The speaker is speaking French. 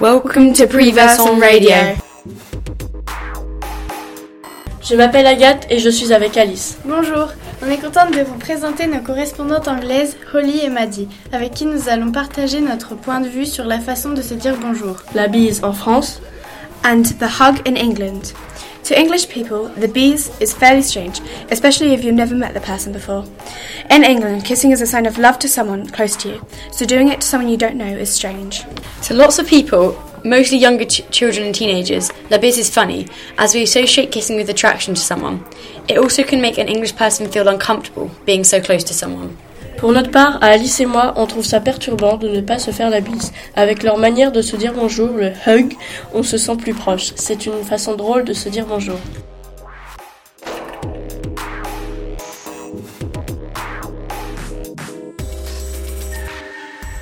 Welcome to Radio. Je m'appelle Agathe et je suis avec Alice. Bonjour, on est contente de vous présenter nos correspondantes anglaises, Holly et Maddie, avec qui nous allons partager notre point de vue sur la façon de se dire bonjour. La bise en France and the hug in England. To English people, the bees is fairly strange, especially if you've never met the person before. In England, kissing is a sign of love to someone close to you, so doing it to someone you don't know is strange. To lots of people, mostly younger ch- children and teenagers, la bise is funny, as we associate kissing with attraction to someone. It also can make an English person feel uncomfortable being so close to someone. Pour notre part, Alice et moi, on trouve ça perturbant de ne pas se faire la bise. Avec leur manière de se dire bonjour, le hug, on se sent plus proche. C'est une façon drôle de se dire bonjour.